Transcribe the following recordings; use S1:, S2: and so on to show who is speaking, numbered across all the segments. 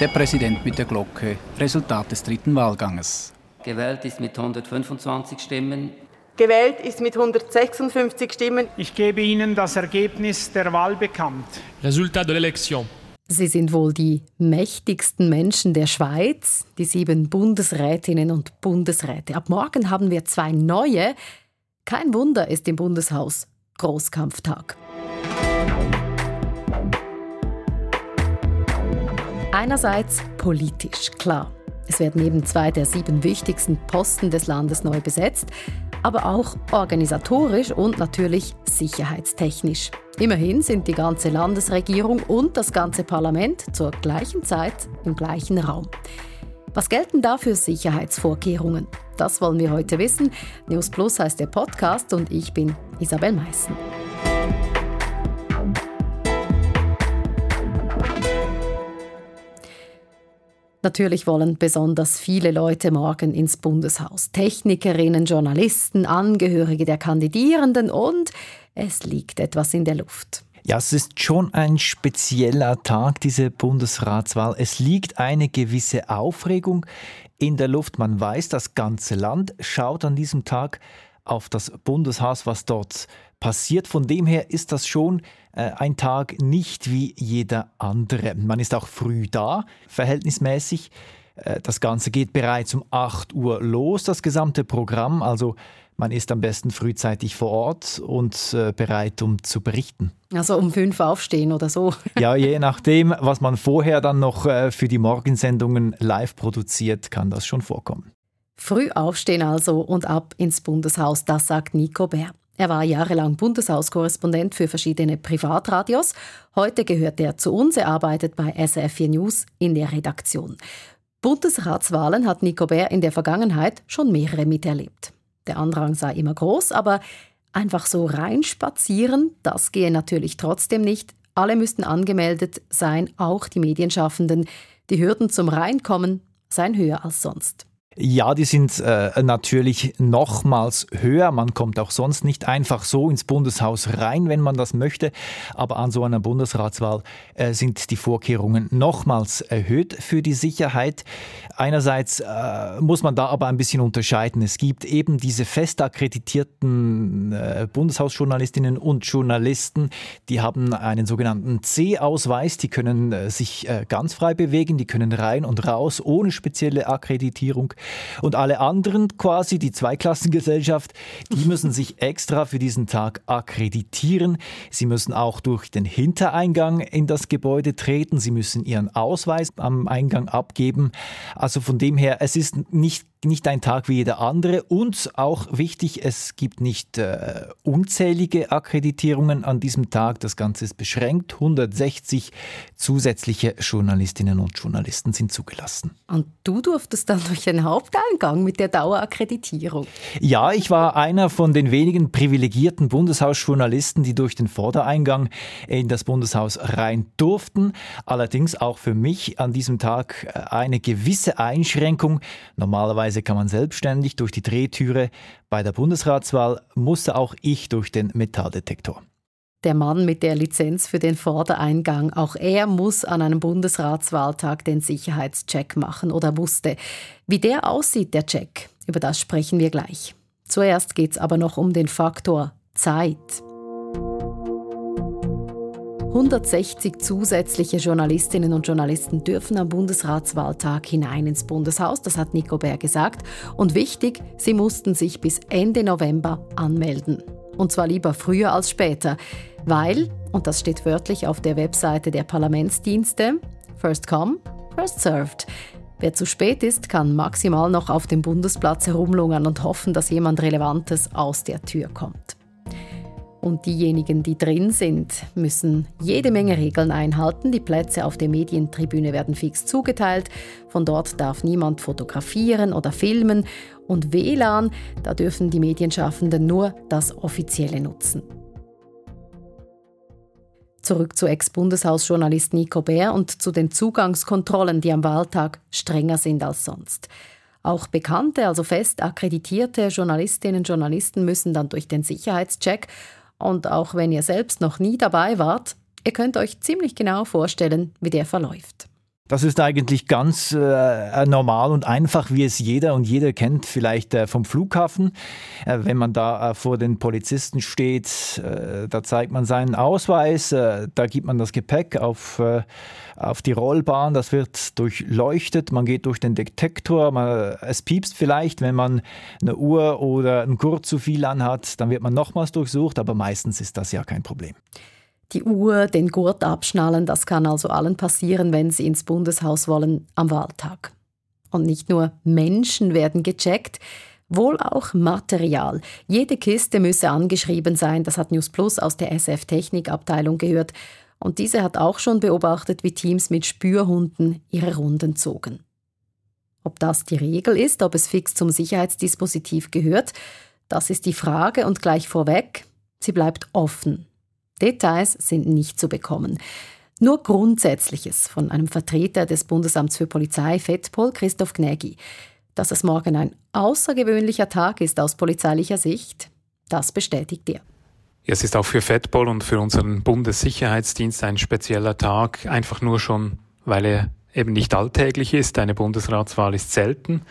S1: Der Präsident mit der Glocke. Resultat des dritten Wahlganges.
S2: Gewählt ist mit 125 Stimmen.
S3: Gewählt ist mit 156 Stimmen.
S4: Ich gebe Ihnen das Ergebnis der Wahl bekannt.
S5: Resultat de l'élection.
S6: Sie sind wohl die mächtigsten Menschen der Schweiz, die sieben Bundesrätinnen und Bundesräte. Ab morgen haben wir zwei neue. Kein Wunder ist im Bundeshaus Großkampftag. Einerseits politisch, klar. Es werden eben zwei der sieben wichtigsten Posten des Landes neu besetzt aber auch organisatorisch und natürlich sicherheitstechnisch. Immerhin sind die ganze Landesregierung und das ganze Parlament zur gleichen Zeit im gleichen Raum. Was gelten da für Sicherheitsvorkehrungen? Das wollen wir heute wissen. News Plus heißt der Podcast und ich bin Isabel Meissen. Natürlich wollen besonders viele Leute morgen ins Bundeshaus. Technikerinnen, Journalisten, Angehörige der Kandidierenden und es liegt etwas in der Luft.
S7: Ja, es ist schon ein spezieller Tag, diese Bundesratswahl. Es liegt eine gewisse Aufregung in der Luft. Man weiß, das ganze Land schaut an diesem Tag auf das Bundeshaus, was dort passiert. Von dem her ist das schon äh, ein Tag nicht wie jeder andere. Man ist auch früh da, verhältnismäßig. Äh, das Ganze geht bereits um 8 Uhr los, das gesamte Programm. Also man ist am besten frühzeitig vor Ort und äh, bereit, um zu berichten.
S6: Also um fünf aufstehen oder so.
S7: ja, je nachdem, was man vorher dann noch äh, für die Morgensendungen live produziert, kann das schon vorkommen.
S6: Früh aufstehen also und ab ins Bundeshaus, das sagt Nico Bär. Er war jahrelang Bundeshauskorrespondent für verschiedene Privatradios. Heute gehört er zu uns. Er arbeitet bei SRF4 News in der Redaktion. Bundesratswahlen hat Nico Bär in der Vergangenheit schon mehrere miterlebt. Der Andrang sei immer groß, aber einfach so reinspazieren, das gehe natürlich trotzdem nicht. Alle müssten angemeldet sein, auch die Medienschaffenden. Die Hürden zum Reinkommen seien höher als sonst.
S7: Ja, die sind äh, natürlich nochmals höher. Man kommt auch sonst nicht einfach so ins Bundeshaus rein, wenn man das möchte. Aber an so einer Bundesratswahl äh, sind die Vorkehrungen nochmals erhöht für die Sicherheit. Einerseits äh, muss man da aber ein bisschen unterscheiden. Es gibt eben diese fest akkreditierten äh, Bundeshausjournalistinnen und Journalisten, die haben einen sogenannten C-Ausweis. Die können äh, sich äh, ganz frei bewegen, die können rein und raus ohne spezielle Akkreditierung. Und alle anderen quasi, die Zweiklassengesellschaft, die müssen sich extra für diesen Tag akkreditieren. Sie müssen auch durch den Hintereingang in das Gebäude treten. Sie müssen ihren Ausweis am Eingang abgeben. Also von dem her, es ist nicht nicht ein Tag wie jeder andere und auch wichtig, es gibt nicht äh, unzählige Akkreditierungen an diesem Tag. Das Ganze ist beschränkt. 160 zusätzliche Journalistinnen und Journalisten sind zugelassen.
S6: Und du durftest dann durch den Haupteingang mit der Dauerakkreditierung.
S7: Ja, ich war einer von den wenigen privilegierten Bundeshausjournalisten, die durch den Vordereingang in das Bundeshaus rein durften. Allerdings auch für mich an diesem Tag äh, eine gewisse Einschränkung. Normalerweise Normalerweise kann man selbstständig durch die Drehtüre. Bei der Bundesratswahl musste auch ich durch den Metalldetektor.
S6: Der Mann mit der Lizenz für den Vordereingang, auch er muss an einem Bundesratswahltag den Sicherheitscheck machen oder musste. Wie der aussieht, der Check, über das sprechen wir gleich. Zuerst geht es aber noch um den Faktor Zeit. 160 zusätzliche Journalistinnen und Journalisten dürfen am Bundesratswahltag hinein ins Bundeshaus, das hat Nico Bär gesagt. Und wichtig, sie mussten sich bis Ende November anmelden. Und zwar lieber früher als später, weil, und das steht wörtlich auf der Webseite der Parlamentsdienste, First come, first served. Wer zu spät ist, kann maximal noch auf dem Bundesplatz herumlungern und hoffen, dass jemand Relevantes aus der Tür kommt. Und diejenigen, die drin sind, müssen jede Menge Regeln einhalten. Die Plätze auf der Medientribüne werden fix zugeteilt. Von dort darf niemand fotografieren oder filmen. Und WLAN, da dürfen die Medienschaffenden nur das Offizielle nutzen. Zurück zu Ex-Bundeshausjournalist Nico Bär und zu den Zugangskontrollen, die am Wahltag strenger sind als sonst. Auch bekannte, also fest akkreditierte Journalistinnen und Journalisten müssen dann durch den Sicherheitscheck und auch wenn ihr selbst noch nie dabei wart, ihr könnt euch ziemlich genau vorstellen, wie der verläuft.
S7: Das ist eigentlich ganz äh, normal und einfach, wie es jeder und jeder kennt, vielleicht äh, vom Flughafen. Äh, wenn man da äh, vor den Polizisten steht, äh, da zeigt man seinen Ausweis, äh, da gibt man das Gepäck auf, auf die Rollbahn, das wird durchleuchtet, man geht durch den Detektor, man, es piepst vielleicht, wenn man eine Uhr oder einen Gurt zu viel anhat, dann wird man nochmals durchsucht, aber meistens ist das ja kein Problem.
S6: Die Uhr, den Gurt abschnallen, das kann also allen passieren, wenn sie ins Bundeshaus wollen am Wahltag. Und nicht nur Menschen werden gecheckt, wohl auch Material. Jede Kiste müsse angeschrieben sein, das hat News Plus aus der SF Technikabteilung gehört. Und diese hat auch schon beobachtet, wie Teams mit Spürhunden ihre Runden zogen. Ob das die Regel ist, ob es fix zum Sicherheitsdispositiv gehört, das ist die Frage und gleich vorweg, sie bleibt offen. Details sind nicht zu bekommen. Nur Grundsätzliches von einem Vertreter des Bundesamts für Polizei, FEDPOL, Christoph Gnägi. Dass es morgen ein außergewöhnlicher Tag ist aus polizeilicher Sicht, das bestätigt er.
S5: Es ist auch für FEDPOL und für unseren Bundessicherheitsdienst ein spezieller Tag, einfach nur schon, weil er eben nicht alltäglich ist. Eine Bundesratswahl ist selten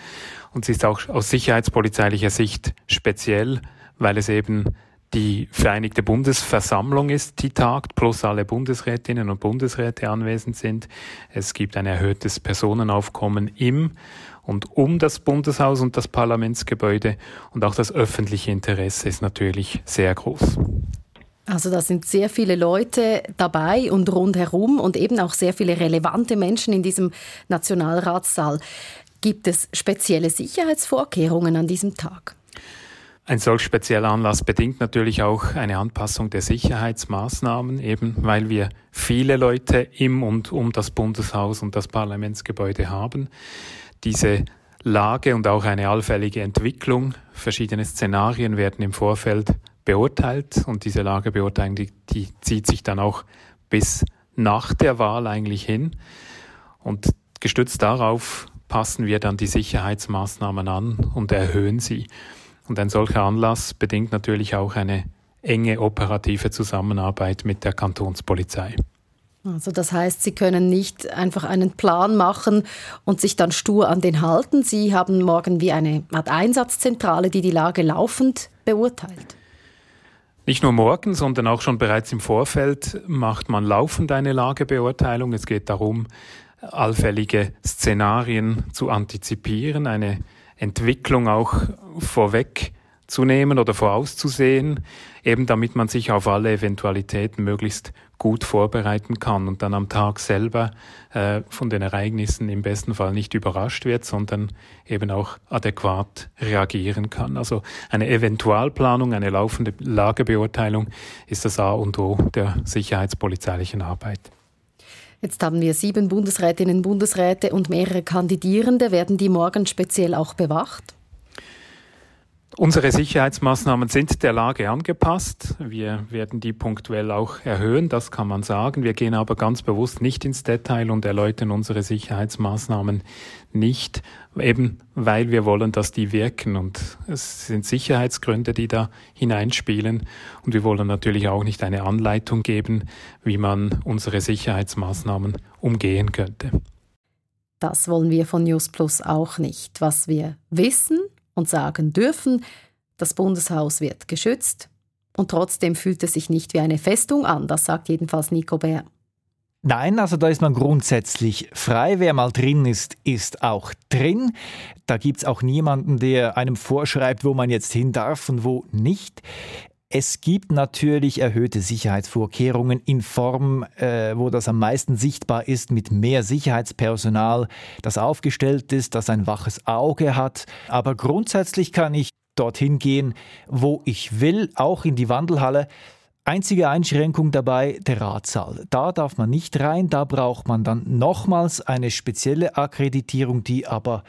S5: und sie ist auch aus sicherheitspolizeilicher Sicht speziell, weil es eben die Vereinigte Bundesversammlung ist, die tagt, plus alle Bundesrätinnen und Bundesräte anwesend sind. Es gibt ein erhöhtes Personenaufkommen im und um das Bundeshaus und das Parlamentsgebäude und auch das öffentliche Interesse ist natürlich sehr groß.
S6: Also da sind sehr viele Leute dabei und rundherum und eben auch sehr viele relevante Menschen in diesem Nationalratssaal. Gibt es spezielle Sicherheitsvorkehrungen an diesem Tag?
S5: Ein solch spezieller Anlass bedingt natürlich auch eine Anpassung der Sicherheitsmaßnahmen, eben weil wir viele Leute im und um das Bundeshaus und das Parlamentsgebäude haben. Diese Lage und auch eine allfällige Entwicklung, verschiedene Szenarien werden im Vorfeld beurteilt und diese Lagebeurteilung, die, die zieht sich dann auch bis nach der Wahl eigentlich hin. Und gestützt darauf passen wir dann die Sicherheitsmaßnahmen an und erhöhen sie. Und ein solcher Anlass bedingt natürlich auch eine enge operative Zusammenarbeit mit der Kantonspolizei.
S6: Also das heißt, Sie können nicht einfach einen Plan machen und sich dann stur an den halten. Sie haben morgen wie eine Art Einsatzzentrale, die die Lage laufend beurteilt.
S5: Nicht nur morgen, sondern auch schon bereits im Vorfeld macht man laufend eine Lagebeurteilung. Es geht darum, allfällige Szenarien zu antizipieren, eine Entwicklung auch vorwegzunehmen oder vorauszusehen, eben damit man sich auf alle Eventualitäten möglichst gut vorbereiten kann und dann am Tag selber äh, von den Ereignissen im besten Fall nicht überrascht wird, sondern eben auch adäquat reagieren kann. Also eine Eventualplanung, eine laufende Lagebeurteilung ist das A und O der sicherheitspolizeilichen Arbeit.
S6: Jetzt haben wir sieben Bundesrätinnen und Bundesräte und mehrere Kandidierende. Werden die morgen speziell auch bewacht?
S5: Unsere Sicherheitsmaßnahmen sind der Lage angepasst. Wir werden die punktuell auch erhöhen, das kann man sagen. Wir gehen aber ganz bewusst nicht ins Detail und erläutern unsere Sicherheitsmaßnahmen nicht, eben weil wir wollen, dass die wirken. Und es sind Sicherheitsgründe, die da hineinspielen. Und wir wollen natürlich auch nicht eine Anleitung geben, wie man unsere Sicherheitsmaßnahmen umgehen könnte.
S6: Das wollen wir von News Plus auch nicht. Was wir wissen, und sagen dürfen, das Bundeshaus wird geschützt und trotzdem fühlt es sich nicht wie eine Festung an, das sagt jedenfalls Nico Bär.
S7: Nein, also da ist man grundsätzlich frei. Wer mal drin ist, ist auch drin. Da gibt es auch niemanden, der einem vorschreibt, wo man jetzt hin darf und wo nicht. Es gibt natürlich erhöhte Sicherheitsvorkehrungen in Form, äh, wo das am meisten sichtbar ist, mit mehr Sicherheitspersonal, das aufgestellt ist, das ein waches Auge hat. Aber grundsätzlich kann ich dorthin gehen, wo ich will, auch in die Wandelhalle. Einzige Einschränkung dabei, der Ratssaal. Da darf man nicht rein, da braucht man dann nochmals eine spezielle Akkreditierung, die aber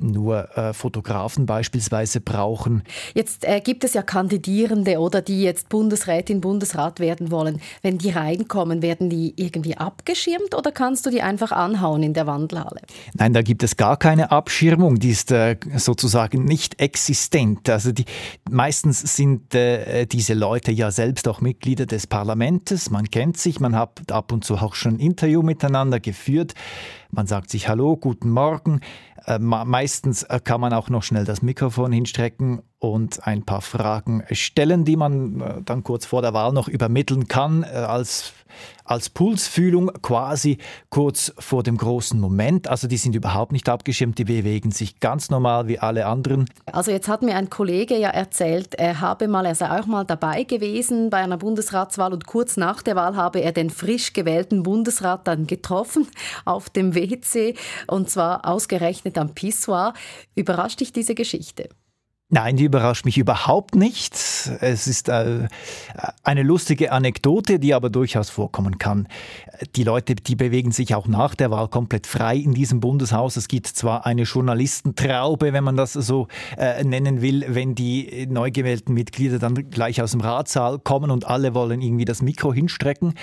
S7: nur äh, Fotografen beispielsweise brauchen.
S6: Jetzt äh, gibt es ja Kandidierende oder die jetzt Bundesrätin, Bundesrat werden wollen. Wenn die reinkommen, werden die irgendwie abgeschirmt oder kannst du die einfach anhauen in der Wandelhalle?
S7: Nein, da gibt es gar keine Abschirmung. Die ist äh, sozusagen nicht existent. Also die, meistens sind äh, diese Leute ja selbst auch Mitglieder des Parlaments. Man kennt sich, man hat ab und zu auch schon ein Interview miteinander geführt. Man sagt sich Hallo, guten Morgen. Äh, meistens äh, kann man auch noch schnell das Mikrofon hinstrecken und ein paar Fragen stellen, die man äh, dann kurz vor der Wahl noch übermitteln kann, als, als Pulsfühlung quasi kurz vor dem großen Moment. Also die sind überhaupt nicht abgeschirmt, die bewegen sich ganz normal wie alle anderen.
S6: Also jetzt hat mir ein Kollege ja erzählt, er habe mal, er sei auch mal dabei gewesen bei einer Bundesratswahl und kurz nach der Wahl habe er den frisch gewählten Bundesrat dann getroffen auf dem WC und zwar ausgerechnet am Pissoir. Überrascht dich diese Geschichte?
S7: Nein, die überrascht mich überhaupt nicht. Es ist äh, eine lustige Anekdote, die aber durchaus vorkommen kann. Die Leute, die bewegen sich auch nach der Wahl komplett frei in diesem Bundeshaus. Es gibt zwar eine Journalistentraube, wenn man das so äh, nennen will, wenn die neu gewählten Mitglieder dann gleich aus dem Ratssaal kommen und alle wollen irgendwie das Mikro hinstrecken.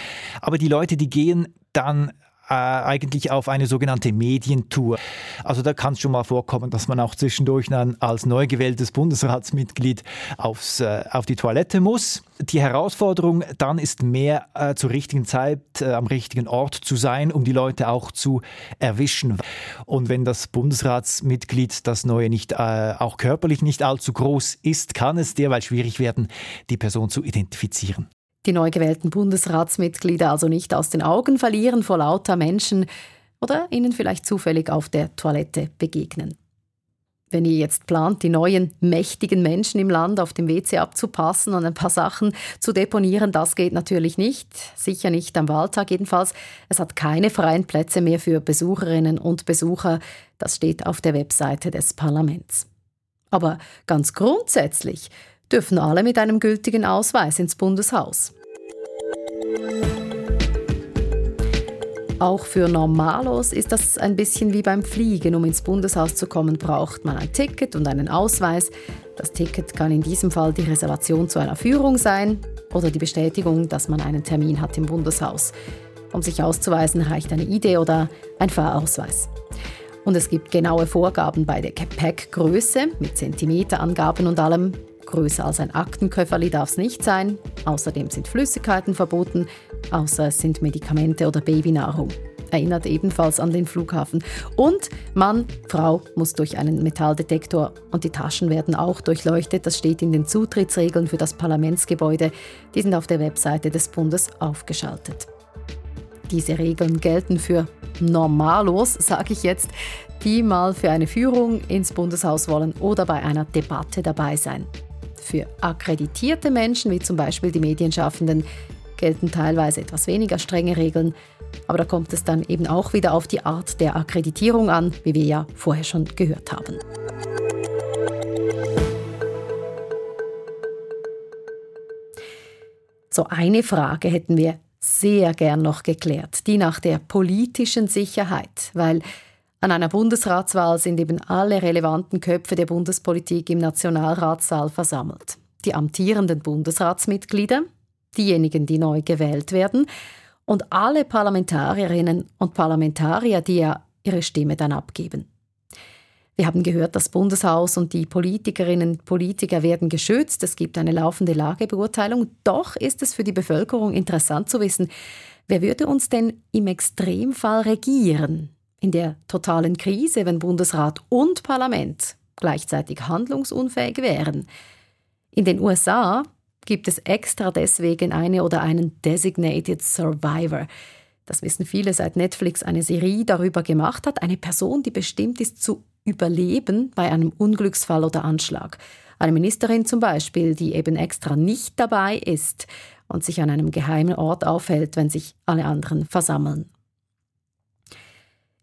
S7: Aber die Leute, die gehen dann äh, eigentlich auf eine sogenannte Medientour. Also da kann es schon mal vorkommen, dass man auch zwischendurch dann als neu gewähltes Bundesratsmitglied aufs, äh, auf die Toilette muss. Die Herausforderung dann ist mehr äh, zur richtigen Zeit äh, am richtigen Ort zu sein, um die Leute auch zu erwischen. Und wenn das Bundesratsmitglied, das neue, nicht äh, auch körperlich nicht allzu groß ist, kann es derweil schwierig werden, die Person zu identifizieren
S6: die neu gewählten Bundesratsmitglieder also nicht aus den Augen verlieren vor lauter Menschen oder ihnen vielleicht zufällig auf der Toilette begegnen. Wenn ihr jetzt plant, die neuen mächtigen Menschen im Land auf dem WC abzupassen und ein paar Sachen zu deponieren, das geht natürlich nicht. Sicher nicht am Wahltag jedenfalls. Es hat keine freien Plätze mehr für Besucherinnen und Besucher. Das steht auf der Webseite des Parlaments. Aber ganz grundsätzlich dürfen alle mit einem gültigen Ausweis ins Bundeshaus. Auch für Normalos ist das ein bisschen wie beim Fliegen. Um ins Bundeshaus zu kommen, braucht man ein Ticket und einen Ausweis. Das Ticket kann in diesem Fall die Reservation zu einer Führung sein oder die Bestätigung, dass man einen Termin hat im Bundeshaus. Um sich auszuweisen, reicht eine Idee oder ein Fahrausweis. Und es gibt genaue Vorgaben bei der Gepäckgröße mit Zentimeterangaben und allem. Größer als ein Aktenköfferli darf es nicht sein. Außerdem sind Flüssigkeiten verboten, außer es sind Medikamente oder Babynahrung. Erinnert ebenfalls an den Flughafen. Und Mann, Frau muss durch einen Metalldetektor und die Taschen werden auch durchleuchtet. Das steht in den Zutrittsregeln für das Parlamentsgebäude. Die sind auf der Webseite des Bundes aufgeschaltet. Diese Regeln gelten für Normalos, sage ich jetzt, die mal für eine Führung ins Bundeshaus wollen oder bei einer Debatte dabei sein. Für akkreditierte Menschen, wie zum Beispiel die Medienschaffenden, gelten teilweise etwas weniger strenge Regeln, aber da kommt es dann eben auch wieder auf die Art der Akkreditierung an, wie wir ja vorher schon gehört haben. So eine Frage hätten wir sehr gern noch geklärt, die nach der politischen Sicherheit, weil an einer Bundesratswahl sind eben alle relevanten Köpfe der Bundespolitik im Nationalratssaal versammelt. Die amtierenden Bundesratsmitglieder, diejenigen, die neu gewählt werden, und alle Parlamentarierinnen und Parlamentarier, die ja ihre Stimme dann abgeben. Wir haben gehört, das Bundeshaus und die Politikerinnen und Politiker werden geschützt. Es gibt eine laufende Lagebeurteilung. Doch ist es für die Bevölkerung interessant zu wissen, wer würde uns denn im Extremfall regieren? In der totalen Krise, wenn Bundesrat und Parlament gleichzeitig handlungsunfähig wären. In den USA gibt es extra deswegen eine oder einen Designated Survivor. Das wissen viele, seit Netflix eine Serie darüber gemacht hat. Eine Person, die bestimmt ist zu überleben bei einem Unglücksfall oder Anschlag. Eine Ministerin zum Beispiel, die eben extra nicht dabei ist und sich an einem geheimen Ort aufhält, wenn sich alle anderen versammeln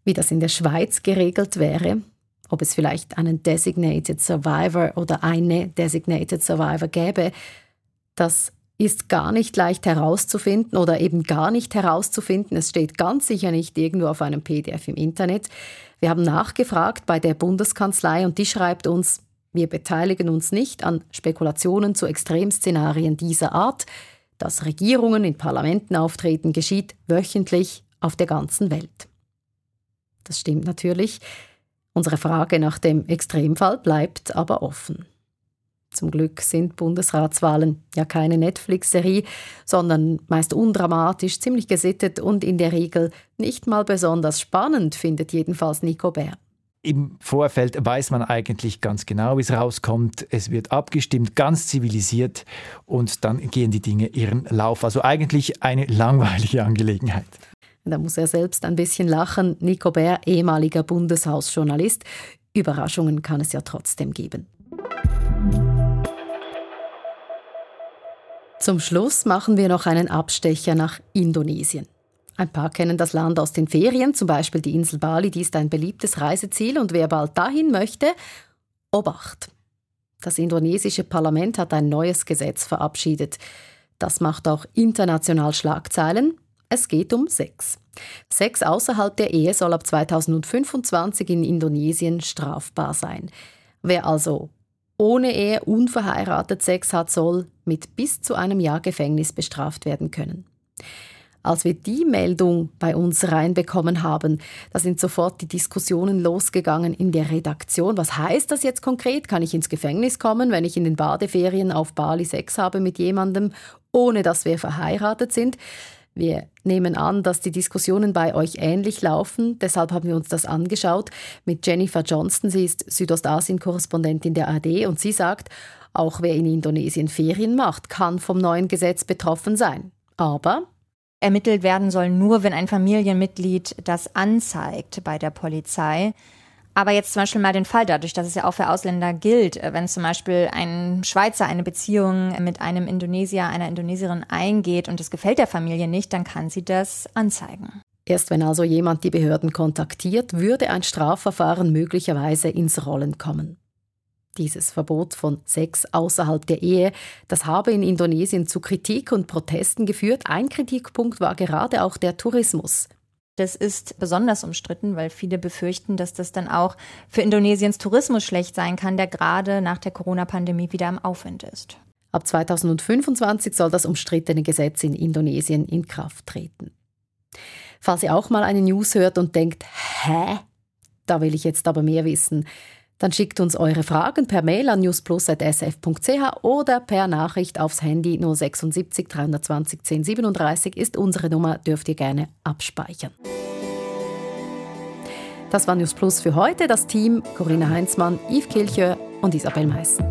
S6: wie das in der Schweiz geregelt wäre, ob es vielleicht einen Designated Survivor oder eine Designated Survivor gäbe, das ist gar nicht leicht herauszufinden oder eben gar nicht herauszufinden. Es steht ganz sicher nicht irgendwo auf einem PDF im Internet. Wir haben nachgefragt bei der Bundeskanzlei und die schreibt uns, wir beteiligen uns nicht an Spekulationen zu Extremszenarien dieser Art. Dass Regierungen in Parlamenten auftreten, geschieht wöchentlich auf der ganzen Welt. Das stimmt natürlich. Unsere Frage nach dem Extremfall bleibt aber offen. Zum Glück sind Bundesratswahlen ja keine Netflix-Serie, sondern meist undramatisch, ziemlich gesittet und in der Regel nicht mal besonders spannend, findet jedenfalls Nico Bär.
S7: Im Vorfeld weiß man eigentlich ganz genau, wie es rauskommt. Es wird abgestimmt, ganz zivilisiert und dann gehen die Dinge ihren Lauf. Also eigentlich eine langweilige Angelegenheit.
S6: Da muss er selbst ein bisschen lachen. Nico Bär, ehemaliger Bundeshausjournalist. Überraschungen kann es ja trotzdem geben. Zum Schluss machen wir noch einen Abstecher nach Indonesien. Ein paar kennen das Land aus den Ferien, zum Beispiel die Insel Bali, die ist ein beliebtes Reiseziel und wer bald dahin möchte, Obacht. Das indonesische Parlament hat ein neues Gesetz verabschiedet. Das macht auch international Schlagzeilen. Es geht um Sex. Sex außerhalb der Ehe soll ab 2025 in Indonesien strafbar sein. Wer also ohne Ehe unverheiratet Sex hat, soll mit bis zu einem Jahr Gefängnis bestraft werden können. Als wir die Meldung bei uns reinbekommen haben, da sind sofort die Diskussionen losgegangen in der Redaktion. Was heißt das jetzt konkret? Kann ich ins Gefängnis kommen, wenn ich in den Badeferien auf Bali Sex habe mit jemandem, ohne dass wir verheiratet sind? Wir nehmen an, dass die Diskussionen bei euch ähnlich laufen. Deshalb haben wir uns das angeschaut mit Jennifer Johnston. Sie ist Südostasien-Korrespondentin der AD und sie sagt, auch wer in Indonesien Ferien macht, kann vom neuen Gesetz betroffen sein. Aber
S8: ermittelt werden soll nur, wenn ein Familienmitglied das anzeigt bei der Polizei. Aber jetzt zum Beispiel mal den Fall dadurch, dass es ja auch für Ausländer gilt, äh, wenn zum Beispiel ein Schweizer eine Beziehung mit einem Indonesier, einer Indonesierin eingeht und es gefällt der Familie nicht, dann kann sie das anzeigen.
S6: Erst wenn also jemand die Behörden kontaktiert, würde ein Strafverfahren möglicherweise ins Rollen kommen. Dieses Verbot von Sex außerhalb der Ehe, das habe in Indonesien zu Kritik und Protesten geführt. Ein Kritikpunkt war gerade auch der Tourismus.
S8: Das ist besonders umstritten, weil viele befürchten, dass das dann auch für Indonesiens Tourismus schlecht sein kann, der gerade nach der Corona-Pandemie wieder im Aufwind ist.
S6: Ab 2025 soll das umstrittene Gesetz in Indonesien in Kraft treten. Falls ihr auch mal eine News hört und denkt, hä? Da will ich jetzt aber mehr wissen. Dann schickt uns eure Fragen per Mail an newsplus.sf.ch oder per Nachricht aufs Handy 076 320 1037 ist unsere Nummer, dürft ihr gerne abspeichern. Das war News Plus für heute. Das Team Corinna Heinzmann, Yves Kilchör und Isabel Meissen.